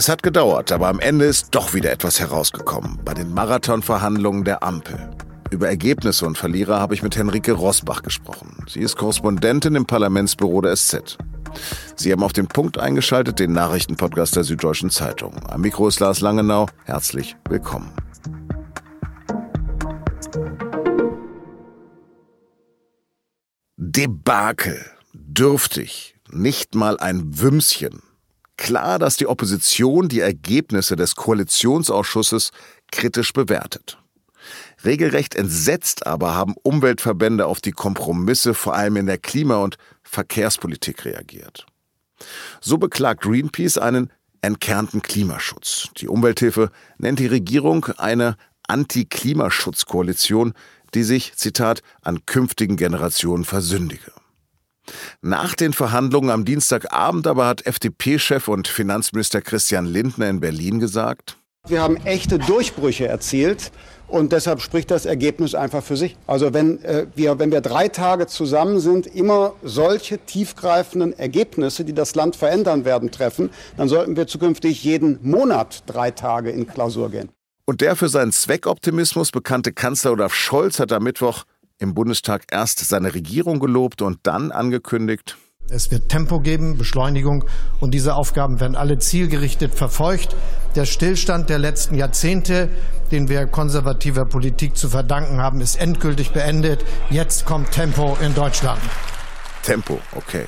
Es hat gedauert, aber am Ende ist doch wieder etwas herausgekommen bei den Marathonverhandlungen der Ampel. Über Ergebnisse und Verlierer habe ich mit Henrike Rosbach gesprochen. Sie ist Korrespondentin im Parlamentsbüro der SZ. Sie haben auf den Punkt eingeschaltet, den Nachrichtenpodcast der Süddeutschen Zeitung. Am Mikro ist Lars Langenau. Herzlich willkommen. Debakel. Dürftig. Nicht mal ein Wümschen klar, dass die Opposition die Ergebnisse des Koalitionsausschusses kritisch bewertet. Regelrecht entsetzt aber haben Umweltverbände auf die Kompromisse vor allem in der Klima- und Verkehrspolitik reagiert. So beklagt Greenpeace einen entkernten Klimaschutz. Die Umwelthilfe nennt die Regierung eine Anti-Klimaschutz-Koalition, die sich, Zitat, an künftigen Generationen versündige. Nach den Verhandlungen am Dienstagabend aber hat FDP-Chef und Finanzminister Christian Lindner in Berlin gesagt, wir haben echte Durchbrüche erzielt. Und deshalb spricht das Ergebnis einfach für sich. Also wenn, äh, wir, wenn wir drei Tage zusammen sind, immer solche tiefgreifenden Ergebnisse, die das Land verändern werden, treffen, dann sollten wir zukünftig jeden Monat drei Tage in Klausur gehen. Und der für seinen Zweckoptimismus bekannte Kanzler Olaf Scholz hat am Mittwoch im Bundestag erst seine Regierung gelobt und dann angekündigt, es wird Tempo geben, Beschleunigung und diese Aufgaben werden alle zielgerichtet verfolgt. Der Stillstand der letzten Jahrzehnte, den wir konservativer Politik zu verdanken haben, ist endgültig beendet. Jetzt kommt Tempo in Deutschland. Tempo, okay.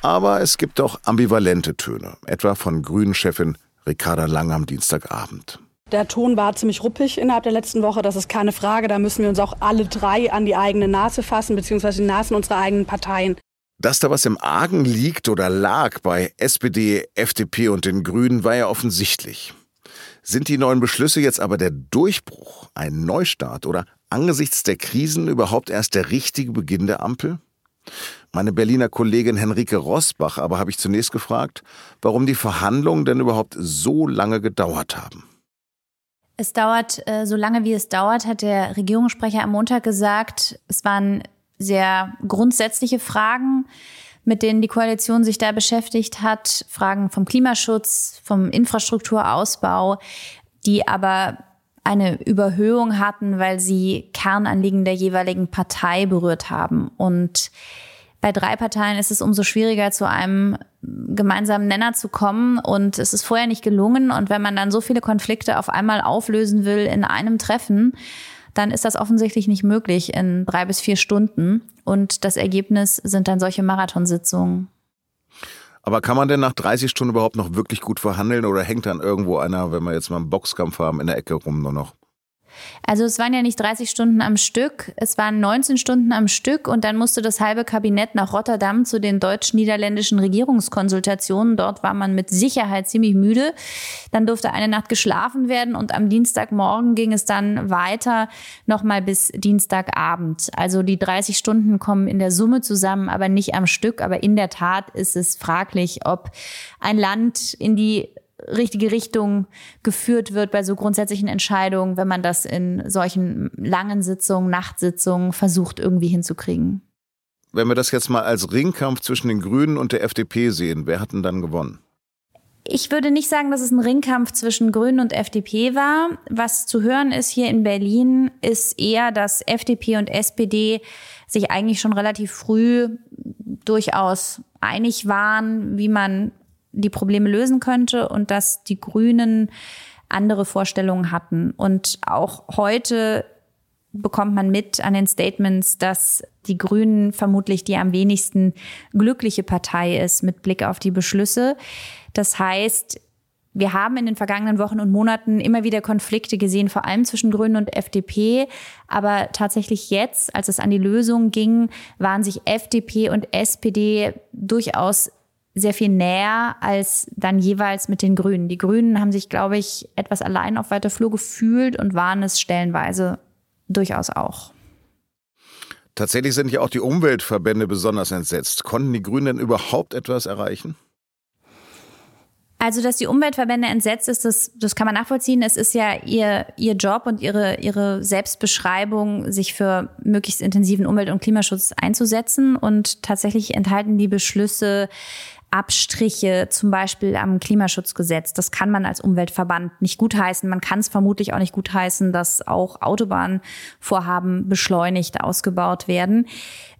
Aber es gibt auch ambivalente Töne, etwa von Grünen-Chefin Ricarda Lang am Dienstagabend. Der Ton war ziemlich ruppig innerhalb der letzten Woche, das ist keine Frage. Da müssen wir uns auch alle drei an die eigene Nase fassen, beziehungsweise die Nasen unserer eigenen Parteien. Dass da was im Argen liegt oder lag bei SPD, FDP und den Grünen, war ja offensichtlich. Sind die neuen Beschlüsse jetzt aber der Durchbruch, ein Neustart oder angesichts der Krisen überhaupt erst der richtige Beginn der Ampel? Meine Berliner Kollegin Henrike Rosbach aber habe ich zunächst gefragt, warum die Verhandlungen denn überhaupt so lange gedauert haben. Es dauert äh, so lange, wie es dauert, hat der Regierungssprecher am Montag gesagt. Es waren sehr grundsätzliche Fragen, mit denen die Koalition sich da beschäftigt hat. Fragen vom Klimaschutz, vom Infrastrukturausbau, die aber eine Überhöhung hatten, weil sie Kernanliegen der jeweiligen Partei berührt haben. Und bei drei Parteien ist es umso schwieriger, zu einem gemeinsamen Nenner zu kommen. Und es ist vorher nicht gelungen. Und wenn man dann so viele Konflikte auf einmal auflösen will in einem Treffen, dann ist das offensichtlich nicht möglich in drei bis vier Stunden. Und das Ergebnis sind dann solche Marathonsitzungen. Aber kann man denn nach 30 Stunden überhaupt noch wirklich gut verhandeln oder hängt dann irgendwo einer, wenn wir jetzt mal einen Boxkampf haben, in der Ecke rum nur noch? Also es waren ja nicht 30 Stunden am Stück, es waren 19 Stunden am Stück und dann musste das halbe Kabinett nach Rotterdam zu den deutsch-niederländischen Regierungskonsultationen. Dort war man mit Sicherheit ziemlich müde. Dann durfte eine Nacht geschlafen werden und am Dienstagmorgen ging es dann weiter nochmal bis Dienstagabend. Also die 30 Stunden kommen in der Summe zusammen, aber nicht am Stück. Aber in der Tat ist es fraglich, ob ein Land in die richtige Richtung geführt wird bei so grundsätzlichen Entscheidungen, wenn man das in solchen langen Sitzungen, Nachtsitzungen versucht irgendwie hinzukriegen. Wenn wir das jetzt mal als Ringkampf zwischen den Grünen und der FDP sehen, wer hat denn dann gewonnen? Ich würde nicht sagen, dass es ein Ringkampf zwischen Grünen und FDP war. Was zu hören ist hier in Berlin, ist eher, dass FDP und SPD sich eigentlich schon relativ früh durchaus einig waren, wie man die Probleme lösen könnte und dass die Grünen andere Vorstellungen hatten. Und auch heute bekommt man mit an den Statements, dass die Grünen vermutlich die am wenigsten glückliche Partei ist mit Blick auf die Beschlüsse. Das heißt, wir haben in den vergangenen Wochen und Monaten immer wieder Konflikte gesehen, vor allem zwischen Grünen und FDP. Aber tatsächlich jetzt, als es an die Lösung ging, waren sich FDP und SPD durchaus sehr viel näher als dann jeweils mit den Grünen. Die Grünen haben sich, glaube ich, etwas allein auf weiter Flur gefühlt und waren es stellenweise durchaus auch. Tatsächlich sind ja auch die Umweltverbände besonders entsetzt. Konnten die Grünen denn überhaupt etwas erreichen? Also, dass die Umweltverbände entsetzt ist, das, das kann man nachvollziehen. Es ist ja ihr, ihr Job und ihre, ihre Selbstbeschreibung, sich für möglichst intensiven Umwelt- und Klimaschutz einzusetzen. Und tatsächlich enthalten die Beschlüsse Abstriche, zum Beispiel am Klimaschutzgesetz. Das kann man als Umweltverband nicht gutheißen. Man kann es vermutlich auch nicht gutheißen, dass auch Autobahnvorhaben beschleunigt ausgebaut werden.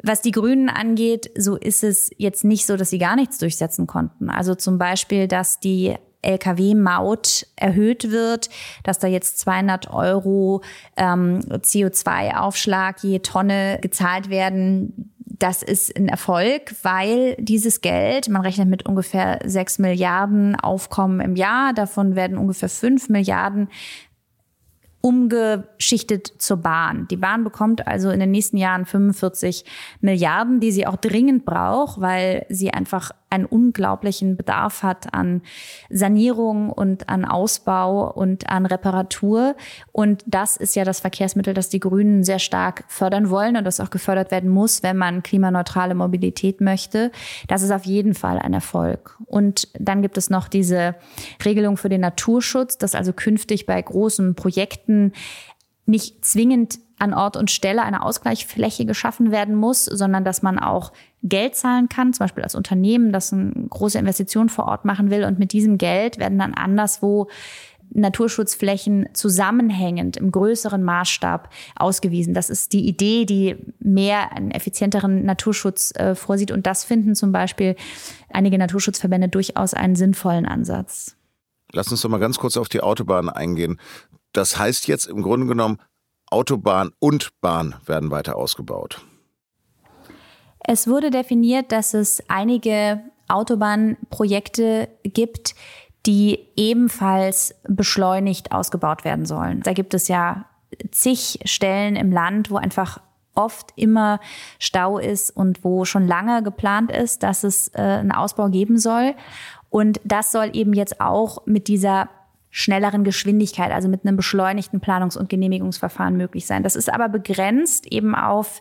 Was die Grünen angeht, so ist es jetzt nicht so, dass sie gar nichts durchsetzen konnten. Also zum Beispiel, dass die Lkw-Maut erhöht wird, dass da jetzt 200 Euro ähm, CO2-Aufschlag je Tonne gezahlt werden. Das ist ein Erfolg, weil dieses Geld, man rechnet mit ungefähr 6 Milliarden Aufkommen im Jahr, davon werden ungefähr 5 Milliarden umgeschichtet zur Bahn. Die Bahn bekommt also in den nächsten Jahren 45 Milliarden, die sie auch dringend braucht, weil sie einfach einen unglaublichen Bedarf hat an Sanierung und an Ausbau und an Reparatur. Und das ist ja das Verkehrsmittel, das die Grünen sehr stark fördern wollen und das auch gefördert werden muss, wenn man klimaneutrale Mobilität möchte. Das ist auf jeden Fall ein Erfolg. Und dann gibt es noch diese Regelung für den Naturschutz, dass also künftig bei großen Projekten nicht zwingend an Ort und Stelle eine Ausgleichsfläche geschaffen werden muss, sondern dass man auch Geld zahlen kann, zum Beispiel als Unternehmen, das eine große Investition vor Ort machen will. Und mit diesem Geld werden dann anderswo Naturschutzflächen zusammenhängend im größeren Maßstab ausgewiesen. Das ist die Idee, die mehr einen effizienteren Naturschutz äh, vorsieht. Und das finden zum Beispiel einige Naturschutzverbände durchaus einen sinnvollen Ansatz. Lass uns doch mal ganz kurz auf die Autobahn eingehen. Das heißt jetzt im Grunde genommen, Autobahn und Bahn werden weiter ausgebaut. Es wurde definiert, dass es einige Autobahnprojekte gibt, die ebenfalls beschleunigt ausgebaut werden sollen. Da gibt es ja zig Stellen im Land, wo einfach oft immer Stau ist und wo schon lange geplant ist, dass es äh, einen Ausbau geben soll. Und das soll eben jetzt auch mit dieser schnelleren Geschwindigkeit, also mit einem beschleunigten Planungs- und Genehmigungsverfahren möglich sein. Das ist aber begrenzt eben auf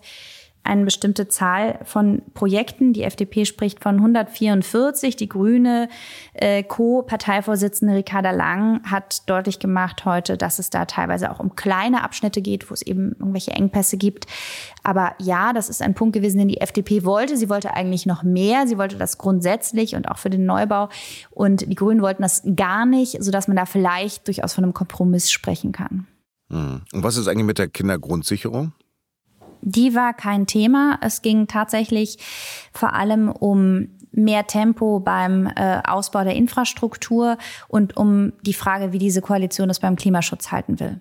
eine bestimmte Zahl von Projekten. Die FDP spricht von 144. Die grüne äh, Co-Parteivorsitzende Ricarda Lang hat deutlich gemacht heute, dass es da teilweise auch um kleine Abschnitte geht, wo es eben irgendwelche Engpässe gibt. Aber ja, das ist ein Punkt gewesen, den die FDP wollte. Sie wollte eigentlich noch mehr. Sie wollte das grundsätzlich und auch für den Neubau. Und die Grünen wollten das gar nicht, sodass man da vielleicht durchaus von einem Kompromiss sprechen kann. Hm. Und was ist eigentlich mit der Kindergrundsicherung? Die war kein Thema. Es ging tatsächlich vor allem um mehr Tempo beim äh, Ausbau der Infrastruktur und um die Frage, wie diese Koalition es beim Klimaschutz halten will.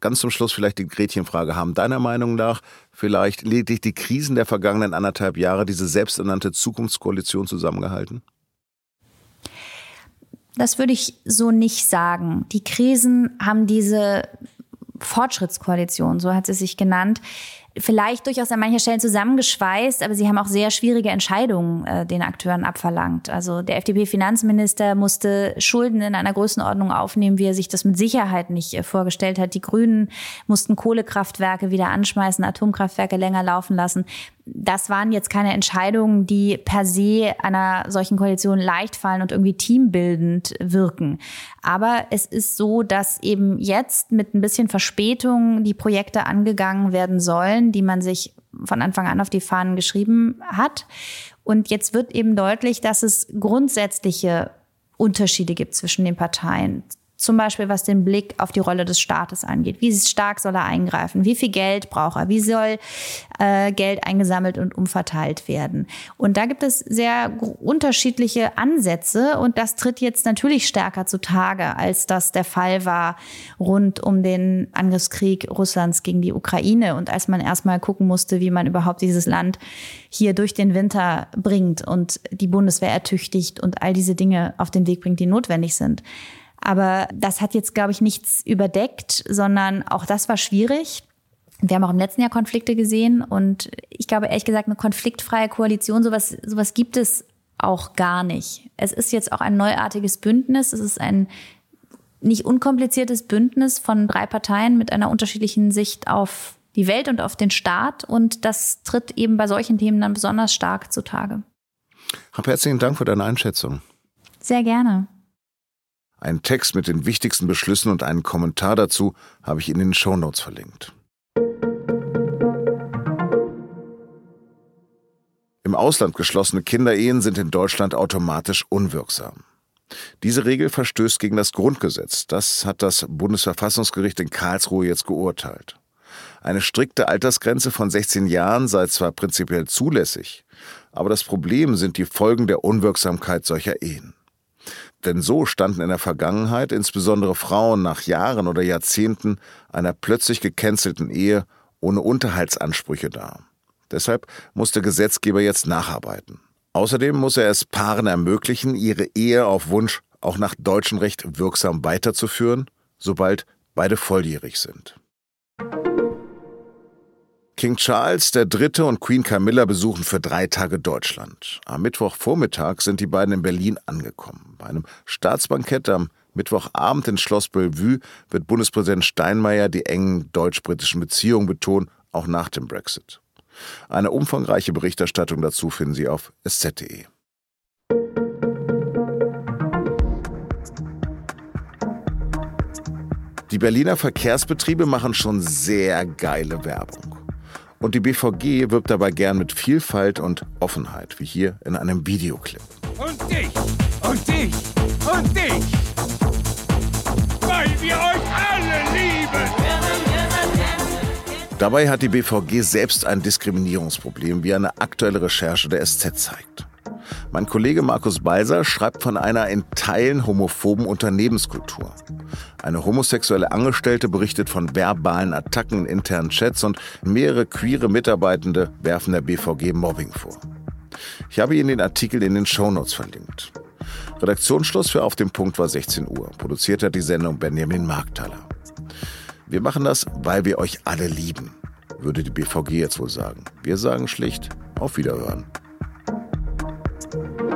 Ganz zum Schluss vielleicht die Gretchenfrage. Haben deiner Meinung nach vielleicht lediglich die Krisen der vergangenen anderthalb Jahre diese selbsternannte Zukunftskoalition zusammengehalten? Das würde ich so nicht sagen. Die Krisen haben diese Fortschrittskoalition, so hat sie sich genannt, vielleicht durchaus an manchen Stellen zusammengeschweißt, aber sie haben auch sehr schwierige Entscheidungen äh, den Akteuren abverlangt. Also der FDP-Finanzminister musste Schulden in einer Größenordnung aufnehmen, wie er sich das mit Sicherheit nicht äh, vorgestellt hat. Die Grünen mussten Kohlekraftwerke wieder anschmeißen, Atomkraftwerke länger laufen lassen das waren jetzt keine Entscheidungen, die per se einer solchen Koalition leicht fallen und irgendwie teambildend wirken. Aber es ist so, dass eben jetzt mit ein bisschen Verspätung die Projekte angegangen werden sollen, die man sich von Anfang an auf die Fahnen geschrieben hat. Und jetzt wird eben deutlich, dass es grundsätzliche Unterschiede gibt zwischen den Parteien. Zum Beispiel was den Blick auf die Rolle des Staates angeht. Wie stark soll er eingreifen? Wie viel Geld braucht er? Wie soll äh, Geld eingesammelt und umverteilt werden? Und da gibt es sehr unterschiedliche Ansätze und das tritt jetzt natürlich stärker zutage, als das der Fall war rund um den Angriffskrieg Russlands gegen die Ukraine und als man erstmal gucken musste, wie man überhaupt dieses Land hier durch den Winter bringt und die Bundeswehr ertüchtigt und all diese Dinge auf den Weg bringt, die notwendig sind. Aber das hat jetzt, glaube ich, nichts überdeckt, sondern auch das war schwierig. Wir haben auch im letzten Jahr Konflikte gesehen und ich glaube ehrlich gesagt, eine konfliktfreie Koalition, sowas, sowas gibt es auch gar nicht. Es ist jetzt auch ein neuartiges Bündnis. Es ist ein nicht unkompliziertes Bündnis von drei Parteien mit einer unterschiedlichen Sicht auf die Welt und auf den Staat. Und das tritt eben bei solchen Themen dann besonders stark zutage. Hab herzlichen Dank für deine Einschätzung. Sehr gerne. Einen Text mit den wichtigsten Beschlüssen und einen Kommentar dazu habe ich in den Shownotes verlinkt. Im Ausland geschlossene Kinderehen sind in Deutschland automatisch unwirksam. Diese Regel verstößt gegen das Grundgesetz. Das hat das Bundesverfassungsgericht in Karlsruhe jetzt geurteilt. Eine strikte Altersgrenze von 16 Jahren sei zwar prinzipiell zulässig, aber das Problem sind die Folgen der Unwirksamkeit solcher Ehen. Denn so standen in der Vergangenheit insbesondere Frauen nach Jahren oder Jahrzehnten einer plötzlich gecancelten Ehe ohne Unterhaltsansprüche da. Deshalb muss der Gesetzgeber jetzt nacharbeiten. Außerdem muss er es Paaren ermöglichen, ihre Ehe auf Wunsch auch nach deutschem Recht wirksam weiterzuführen, sobald beide volljährig sind. King Charles III. und Queen Camilla besuchen für drei Tage Deutschland. Am Mittwochvormittag sind die beiden in Berlin angekommen. Bei einem Staatsbankett am Mittwochabend in Schloss Bellevue wird Bundespräsident Steinmeier die engen deutsch-britischen Beziehungen betonen, auch nach dem Brexit. Eine umfangreiche Berichterstattung dazu finden Sie auf sz.de. Die Berliner Verkehrsbetriebe machen schon sehr geile Werbung. Und die BVG wirbt dabei gern mit Vielfalt und Offenheit, wie hier in einem Videoclip. Und dich, und dich, und dich, weil wir euch alle lieben. Dabei hat die BVG selbst ein Diskriminierungsproblem, wie eine aktuelle Recherche der SZ zeigt. Mein Kollege Markus Balser schreibt von einer in Teilen homophoben Unternehmenskultur. Eine homosexuelle Angestellte berichtet von verbalen Attacken in internen Chats und mehrere queere Mitarbeitende werfen der BVG Mobbing vor. Ich habe Ihnen den Artikel in den Shownotes verlinkt. Redaktionsschluss für Auf dem Punkt war 16 Uhr. Produziert hat die Sendung Benjamin Markthaler. Wir machen das, weil wir euch alle lieben, würde die BVG jetzt wohl sagen. Wir sagen schlicht auf Wiederhören. Thank you.